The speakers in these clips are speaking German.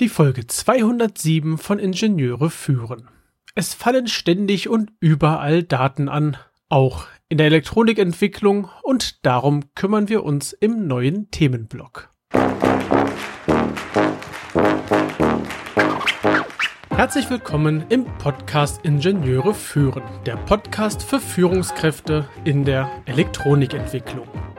Die Folge 207 von Ingenieure führen. Es fallen ständig und überall Daten an, auch in der Elektronikentwicklung und darum kümmern wir uns im neuen Themenblock. Herzlich willkommen im Podcast Ingenieure führen, der Podcast für Führungskräfte in der Elektronikentwicklung.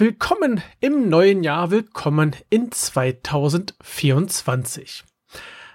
Willkommen im neuen Jahr, willkommen in 2024.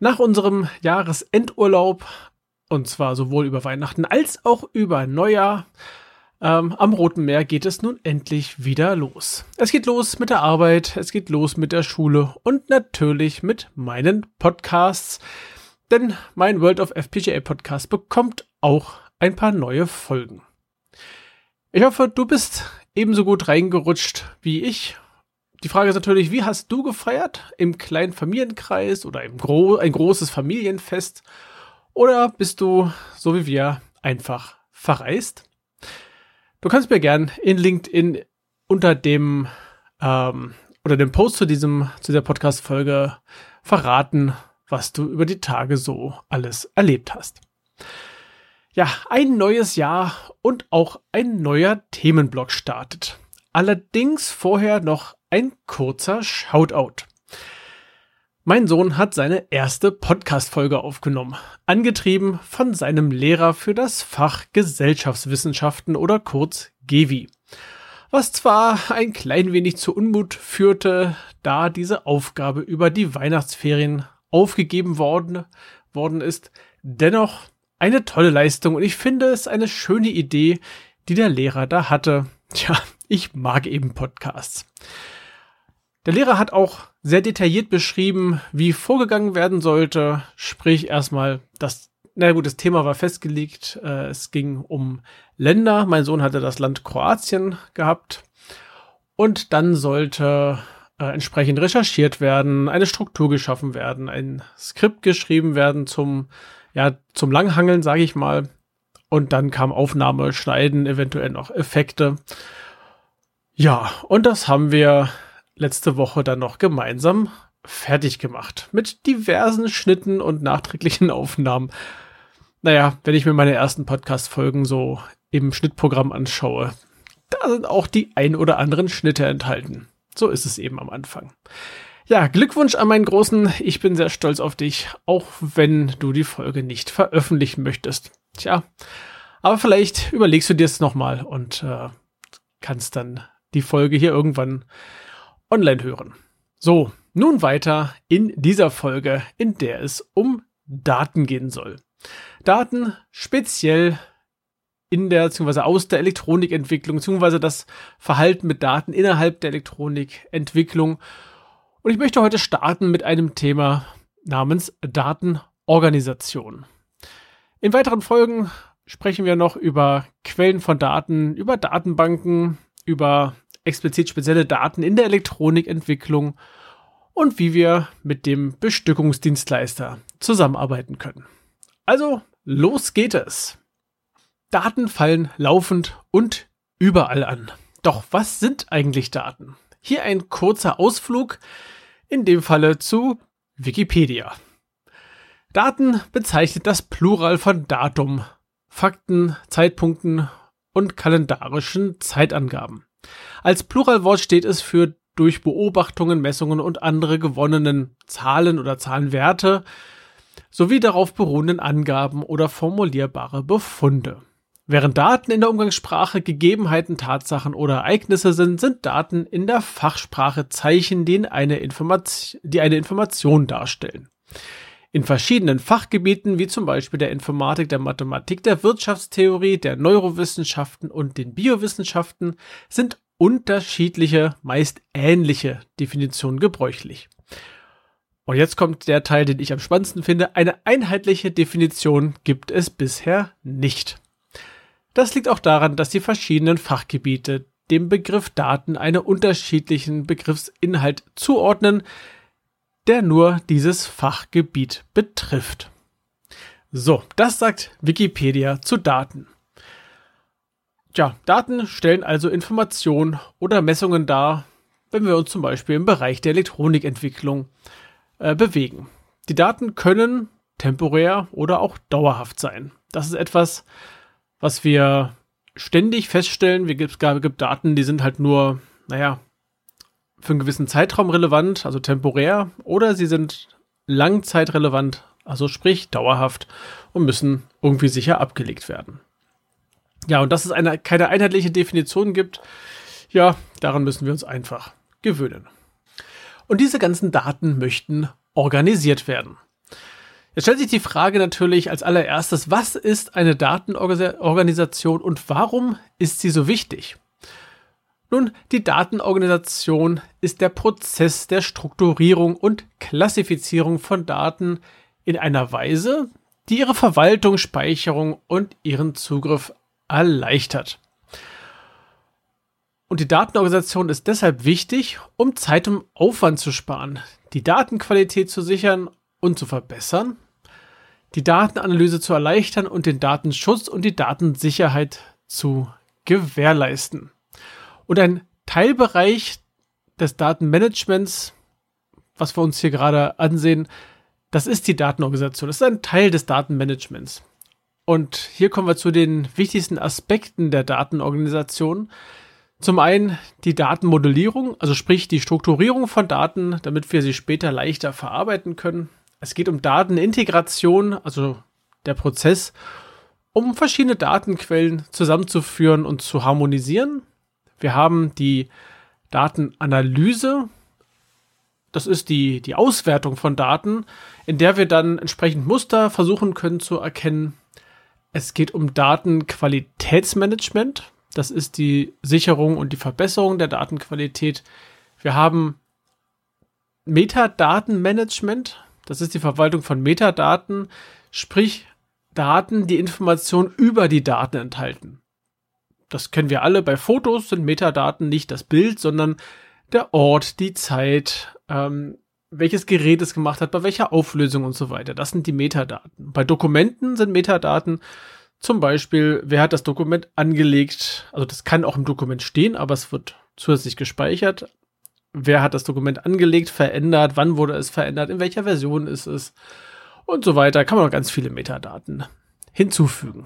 Nach unserem Jahresendurlaub, und zwar sowohl über Weihnachten als auch über Neujahr, ähm, am Roten Meer geht es nun endlich wieder los. Es geht los mit der Arbeit, es geht los mit der Schule und natürlich mit meinen Podcasts, denn mein World of FPGA Podcast bekommt auch ein paar neue Folgen. Ich hoffe, du bist ebenso gut reingerutscht wie ich. Die Frage ist natürlich, wie hast du gefeiert? Im kleinen Familienkreis oder im Gro ein großes Familienfest? Oder bist du, so wie wir, einfach verreist? Du kannst mir gern in LinkedIn unter dem ähm, oder dem Post zu diesem zu dieser Podcast Folge verraten, was du über die Tage so alles erlebt hast. Ja, ein neues Jahr und auch ein neuer Themenblock startet. Allerdings vorher noch ein kurzer Shoutout. Mein Sohn hat seine erste Podcast-Folge aufgenommen, angetrieben von seinem Lehrer für das Fach Gesellschaftswissenschaften oder kurz GEWI. Was zwar ein klein wenig zu Unmut führte, da diese Aufgabe über die Weihnachtsferien aufgegeben worden, worden ist, dennoch eine tolle Leistung und ich finde es eine schöne Idee, die der Lehrer da hatte. Tja, ich mag eben Podcasts. Der Lehrer hat auch sehr detailliert beschrieben, wie vorgegangen werden sollte. Sprich erstmal, das, na gut, das Thema war festgelegt. Äh, es ging um Länder. Mein Sohn hatte das Land Kroatien gehabt. Und dann sollte äh, entsprechend recherchiert werden, eine Struktur geschaffen werden, ein Skript geschrieben werden zum ja, zum Langhangeln, sage ich mal. Und dann kam Aufnahme, Schneiden, eventuell noch Effekte. Ja, und das haben wir letzte Woche dann noch gemeinsam fertig gemacht. Mit diversen Schnitten und nachträglichen Aufnahmen. Naja, wenn ich mir meine ersten Podcast-Folgen so im Schnittprogramm anschaue, da sind auch die ein oder anderen Schnitte enthalten. So ist es eben am Anfang. Ja, Glückwunsch an meinen Großen. Ich bin sehr stolz auf dich, auch wenn du die Folge nicht veröffentlichen möchtest. Tja, aber vielleicht überlegst du dir es nochmal und äh, kannst dann die Folge hier irgendwann online hören. So, nun weiter in dieser Folge, in der es um Daten gehen soll. Daten speziell in der bzw. aus der Elektronikentwicklung bzw. das Verhalten mit Daten innerhalb der Elektronikentwicklung und ich möchte heute starten mit einem Thema namens Datenorganisation. In weiteren Folgen sprechen wir noch über Quellen von Daten, über Datenbanken, über explizit spezielle Daten in der Elektronikentwicklung und wie wir mit dem Bestückungsdienstleister zusammenarbeiten können. Also, los geht es. Daten fallen laufend und überall an. Doch was sind eigentlich Daten? Hier ein kurzer Ausflug in dem Falle zu Wikipedia. Daten bezeichnet das Plural von Datum, Fakten, Zeitpunkten und kalendarischen Zeitangaben. Als Pluralwort steht es für durch Beobachtungen, Messungen und andere gewonnenen Zahlen oder Zahlenwerte sowie darauf beruhenden Angaben oder formulierbare Befunde. Während Daten in der Umgangssprache Gegebenheiten, Tatsachen oder Ereignisse sind, sind Daten in der Fachsprache Zeichen, die eine, Information, die eine Information darstellen. In verschiedenen Fachgebieten, wie zum Beispiel der Informatik, der Mathematik, der Wirtschaftstheorie, der Neurowissenschaften und den Biowissenschaften, sind unterschiedliche, meist ähnliche Definitionen gebräuchlich. Und jetzt kommt der Teil, den ich am spannendsten finde. Eine einheitliche Definition gibt es bisher nicht. Das liegt auch daran, dass die verschiedenen Fachgebiete dem Begriff Daten einen unterschiedlichen Begriffsinhalt zuordnen, der nur dieses Fachgebiet betrifft. So, das sagt Wikipedia zu Daten. Tja, Daten stellen also Informationen oder Messungen dar, wenn wir uns zum Beispiel im Bereich der Elektronikentwicklung äh, bewegen. Die Daten können temporär oder auch dauerhaft sein. Das ist etwas, was wir ständig feststellen. Wir gibt, gibt Daten, die sind halt nur, naja, für einen gewissen Zeitraum relevant, also temporär, oder sie sind langzeitrelevant, also sprich dauerhaft und müssen irgendwie sicher abgelegt werden. Ja, und dass es eine, keine einheitliche Definition gibt, ja, daran müssen wir uns einfach gewöhnen. Und diese ganzen Daten möchten organisiert werden. Jetzt stellt sich die Frage natürlich als allererstes, was ist eine Datenorganisation und warum ist sie so wichtig? Nun, die Datenorganisation ist der Prozess der Strukturierung und Klassifizierung von Daten in einer Weise, die ihre Verwaltung, Speicherung und ihren Zugriff erleichtert. Und die Datenorganisation ist deshalb wichtig, um Zeit und Aufwand zu sparen, die Datenqualität zu sichern und zu verbessern, die Datenanalyse zu erleichtern und den Datenschutz und die Datensicherheit zu gewährleisten. Und ein Teilbereich des Datenmanagements, was wir uns hier gerade ansehen, das ist die Datenorganisation. Das ist ein Teil des Datenmanagements. Und hier kommen wir zu den wichtigsten Aspekten der Datenorganisation. Zum einen die Datenmodellierung, also sprich die Strukturierung von Daten, damit wir sie später leichter verarbeiten können. Es geht um Datenintegration, also der Prozess, um verschiedene Datenquellen zusammenzuführen und zu harmonisieren. Wir haben die Datenanalyse, das ist die, die Auswertung von Daten, in der wir dann entsprechend Muster versuchen können zu erkennen, es geht um Datenqualitätsmanagement. Das ist die Sicherung und die Verbesserung der Datenqualität. Wir haben Metadatenmanagement. Das ist die Verwaltung von Metadaten, sprich Daten, die Informationen über die Daten enthalten. Das kennen wir alle. Bei Fotos sind Metadaten nicht das Bild, sondern der Ort, die Zeit, ähm, welches Gerät es gemacht hat, bei welcher Auflösung und so weiter. Das sind die Metadaten. Bei Dokumenten sind Metadaten zum Beispiel, wer hat das Dokument angelegt, also das kann auch im Dokument stehen, aber es wird zusätzlich gespeichert. Wer hat das Dokument angelegt, verändert, wann wurde es verändert, in welcher Version ist es und so weiter. Kann man noch ganz viele Metadaten hinzufügen.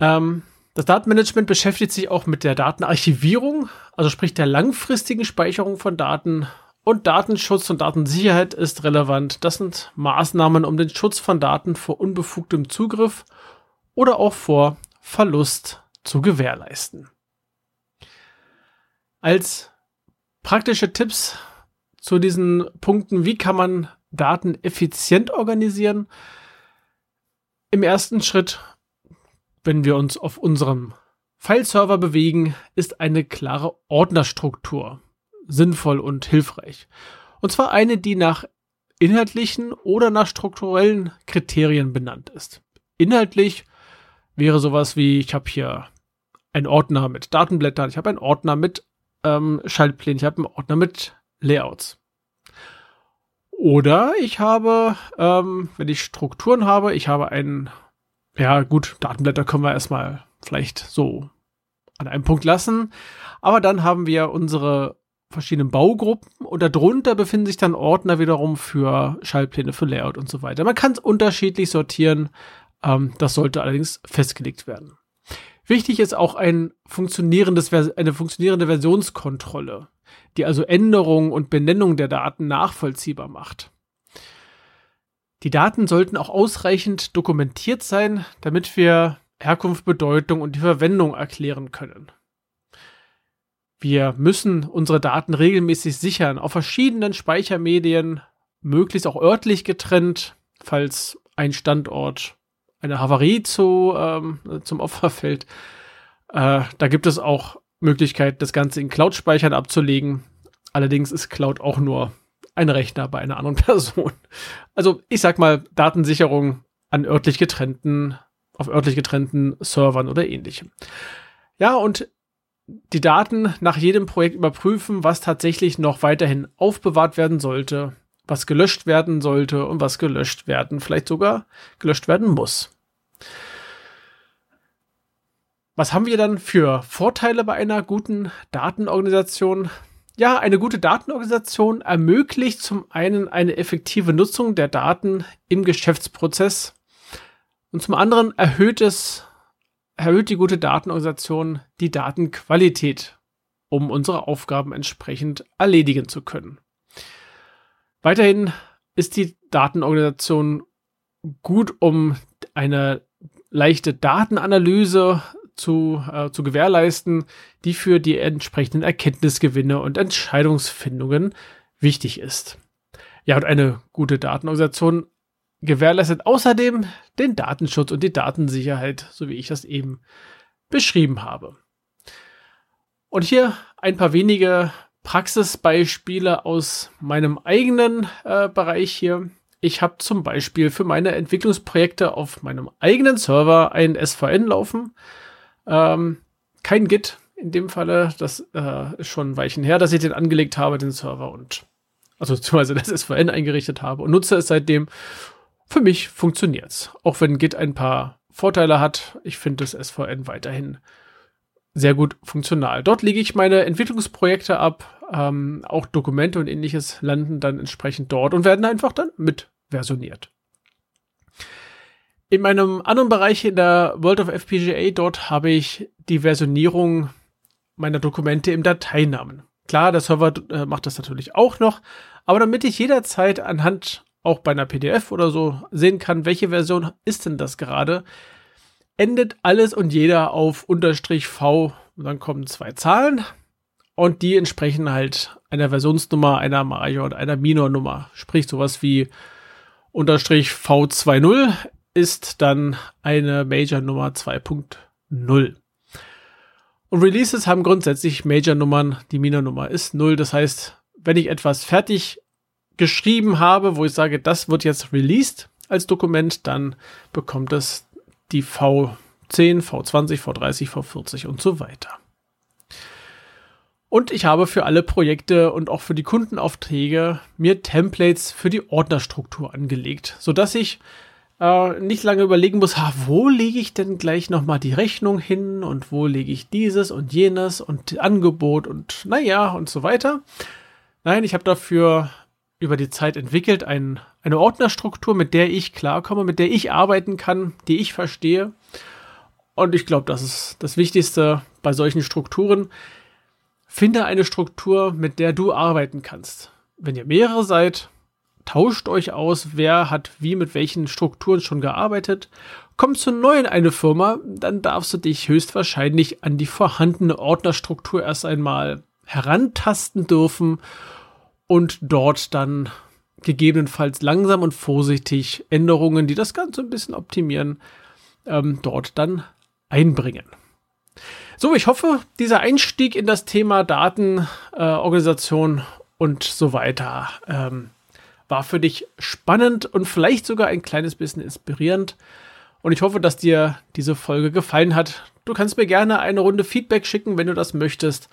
Ähm, das Datenmanagement beschäftigt sich auch mit der Datenarchivierung, also sprich der langfristigen Speicherung von Daten. Und Datenschutz und Datensicherheit ist relevant. Das sind Maßnahmen, um den Schutz von Daten vor unbefugtem Zugriff oder auch vor Verlust zu gewährleisten. Als praktische Tipps zu diesen Punkten, wie kann man Daten effizient organisieren? Im ersten Schritt wenn wir uns auf unserem File-Server bewegen, ist eine klare Ordnerstruktur sinnvoll und hilfreich. Und zwar eine, die nach inhaltlichen oder nach strukturellen Kriterien benannt ist. Inhaltlich wäre sowas wie, ich habe hier einen Ordner mit Datenblättern, ich habe einen Ordner mit ähm, Schaltplänen, ich habe einen Ordner mit Layouts. Oder ich habe, ähm, wenn ich Strukturen habe, ich habe einen ja, gut, Datenblätter können wir erstmal vielleicht so an einem Punkt lassen. Aber dann haben wir unsere verschiedenen Baugruppen und darunter befinden sich dann Ordner wiederum für Schaltpläne, für Layout und so weiter. Man kann es unterschiedlich sortieren. Ähm, das sollte allerdings festgelegt werden. Wichtig ist auch ein funktionierendes, eine funktionierende Versionskontrolle, die also Änderungen und Benennung der Daten nachvollziehbar macht. Die Daten sollten auch ausreichend dokumentiert sein, damit wir Herkunft, Bedeutung und die Verwendung erklären können. Wir müssen unsere Daten regelmäßig sichern auf verschiedenen Speichermedien, möglichst auch örtlich getrennt, falls ein Standort eine Havarie zu, ähm, zum Opfer fällt. Äh, da gibt es auch Möglichkeit, das Ganze in Cloud-Speichern abzulegen. Allerdings ist Cloud auch nur ein Rechner bei einer anderen Person. Also ich sag mal Datensicherung an örtlich getrennten, auf örtlich getrennten Servern oder ähnlichem. Ja, und die Daten nach jedem Projekt überprüfen, was tatsächlich noch weiterhin aufbewahrt werden sollte, was gelöscht werden sollte und was gelöscht werden, vielleicht sogar gelöscht werden muss. Was haben wir dann für Vorteile bei einer guten Datenorganisation? Ja, eine gute Datenorganisation ermöglicht zum einen eine effektive Nutzung der Daten im Geschäftsprozess und zum anderen erhöht es, erhöht die gute Datenorganisation die Datenqualität, um unsere Aufgaben entsprechend erledigen zu können. Weiterhin ist die Datenorganisation gut, um eine leichte Datenanalyse zu, äh, zu gewährleisten, die für die entsprechenden Erkenntnisgewinne und Entscheidungsfindungen wichtig ist. Ja, und eine gute Datenorganisation gewährleistet außerdem den Datenschutz und die Datensicherheit, so wie ich das eben beschrieben habe. Und hier ein paar wenige Praxisbeispiele aus meinem eigenen äh, Bereich hier. Ich habe zum Beispiel für meine Entwicklungsprojekte auf meinem eigenen Server ein SVN laufen. Ähm, kein Git in dem Falle. Das äh, ist schon ein Weichen her, dass ich den angelegt habe, den Server und also beziehungsweise das SVN eingerichtet habe und nutze es seitdem. Für mich funktioniert's. Auch wenn Git ein paar Vorteile hat, ich finde das SVN weiterhin sehr gut funktional. Dort lege ich meine Entwicklungsprojekte ab, ähm, auch Dokumente und ähnliches landen dann entsprechend dort und werden einfach dann mit versioniert. In meinem anderen Bereich in der World of FPGA, dort habe ich die Versionierung meiner Dokumente im Dateinamen. Klar, der Server äh, macht das natürlich auch noch, aber damit ich jederzeit anhand auch bei einer PDF oder so sehen kann, welche Version ist denn das gerade, endet alles und jeder auf Unterstrich V und dann kommen zwei Zahlen und die entsprechen halt einer Versionsnummer, einer Major und einer Minor-Nummer. Sprich sowas wie Unterstrich V20 ist dann eine Major-Nummer 2.0. Und Releases haben grundsätzlich Major-Nummern, die Minor-Nummer ist 0. Das heißt, wenn ich etwas fertig geschrieben habe, wo ich sage, das wird jetzt released als Dokument, dann bekommt es die V10, V20, V30, V40 und so weiter. Und ich habe für alle Projekte und auch für die Kundenaufträge mir Templates für die Ordnerstruktur angelegt, sodass ich äh, nicht lange überlegen muss, ha, wo lege ich denn gleich nochmal die Rechnung hin und wo lege ich dieses und jenes und Angebot und naja und so weiter. Nein, ich habe dafür über die Zeit entwickelt, ein, eine Ordnerstruktur, mit der ich klarkomme, mit der ich arbeiten kann, die ich verstehe. Und ich glaube, das ist das Wichtigste bei solchen Strukturen. Finde eine Struktur, mit der du arbeiten kannst. Wenn ihr mehrere seid, tauscht euch aus, wer hat wie mit welchen Strukturen schon gearbeitet. Kommst du neu in eine Firma, dann darfst du dich höchstwahrscheinlich an die vorhandene Ordnerstruktur erst einmal herantasten dürfen und dort dann gegebenenfalls langsam und vorsichtig Änderungen, die das Ganze ein bisschen optimieren, ähm, dort dann einbringen. So, ich hoffe, dieser Einstieg in das Thema Datenorganisation äh, und so weiter ähm, war für dich spannend und vielleicht sogar ein kleines bisschen inspirierend. Und ich hoffe, dass dir diese Folge gefallen hat. Du kannst mir gerne eine Runde Feedback schicken, wenn du das möchtest,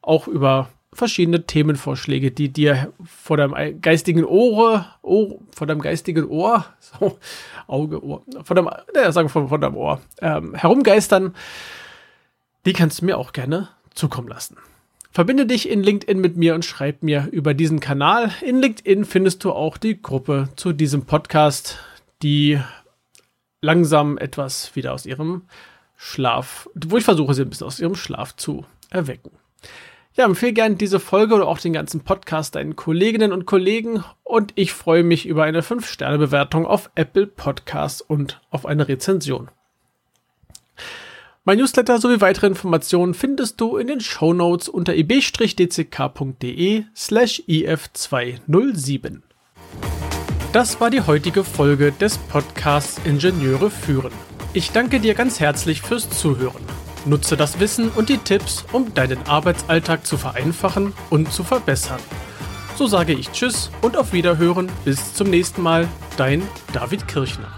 auch über verschiedene Themenvorschläge, die dir vor deinem geistigen Ohr, Ohr vor deinem geistigen Ohr, so, Auge, Ohr, vor deinem, naja, sagen wir von deinem Ohr, ähm, herumgeistern, die kannst du mir auch gerne zukommen lassen. Verbinde dich in LinkedIn mit mir und schreib mir über diesen Kanal. In LinkedIn findest du auch die Gruppe zu diesem Podcast, die langsam etwas wieder aus ihrem Schlaf, wo ich versuche, sie ein bisschen aus ihrem Schlaf zu erwecken. Ja, empfehle gerne diese Folge oder auch den ganzen Podcast deinen Kolleginnen und Kollegen und ich freue mich über eine 5-Sterne-Bewertung auf Apple Podcasts und auf eine Rezension. Mein Newsletter sowie weitere Informationen findest du in den Show Notes unter ib-dck.de slash if207. Das war die heutige Folge des Podcasts Ingenieure führen. Ich danke dir ganz herzlich fürs Zuhören. Nutze das Wissen und die Tipps, um deinen Arbeitsalltag zu vereinfachen und zu verbessern. So sage ich Tschüss und auf Wiederhören. Bis zum nächsten Mal. Dein David Kirchner.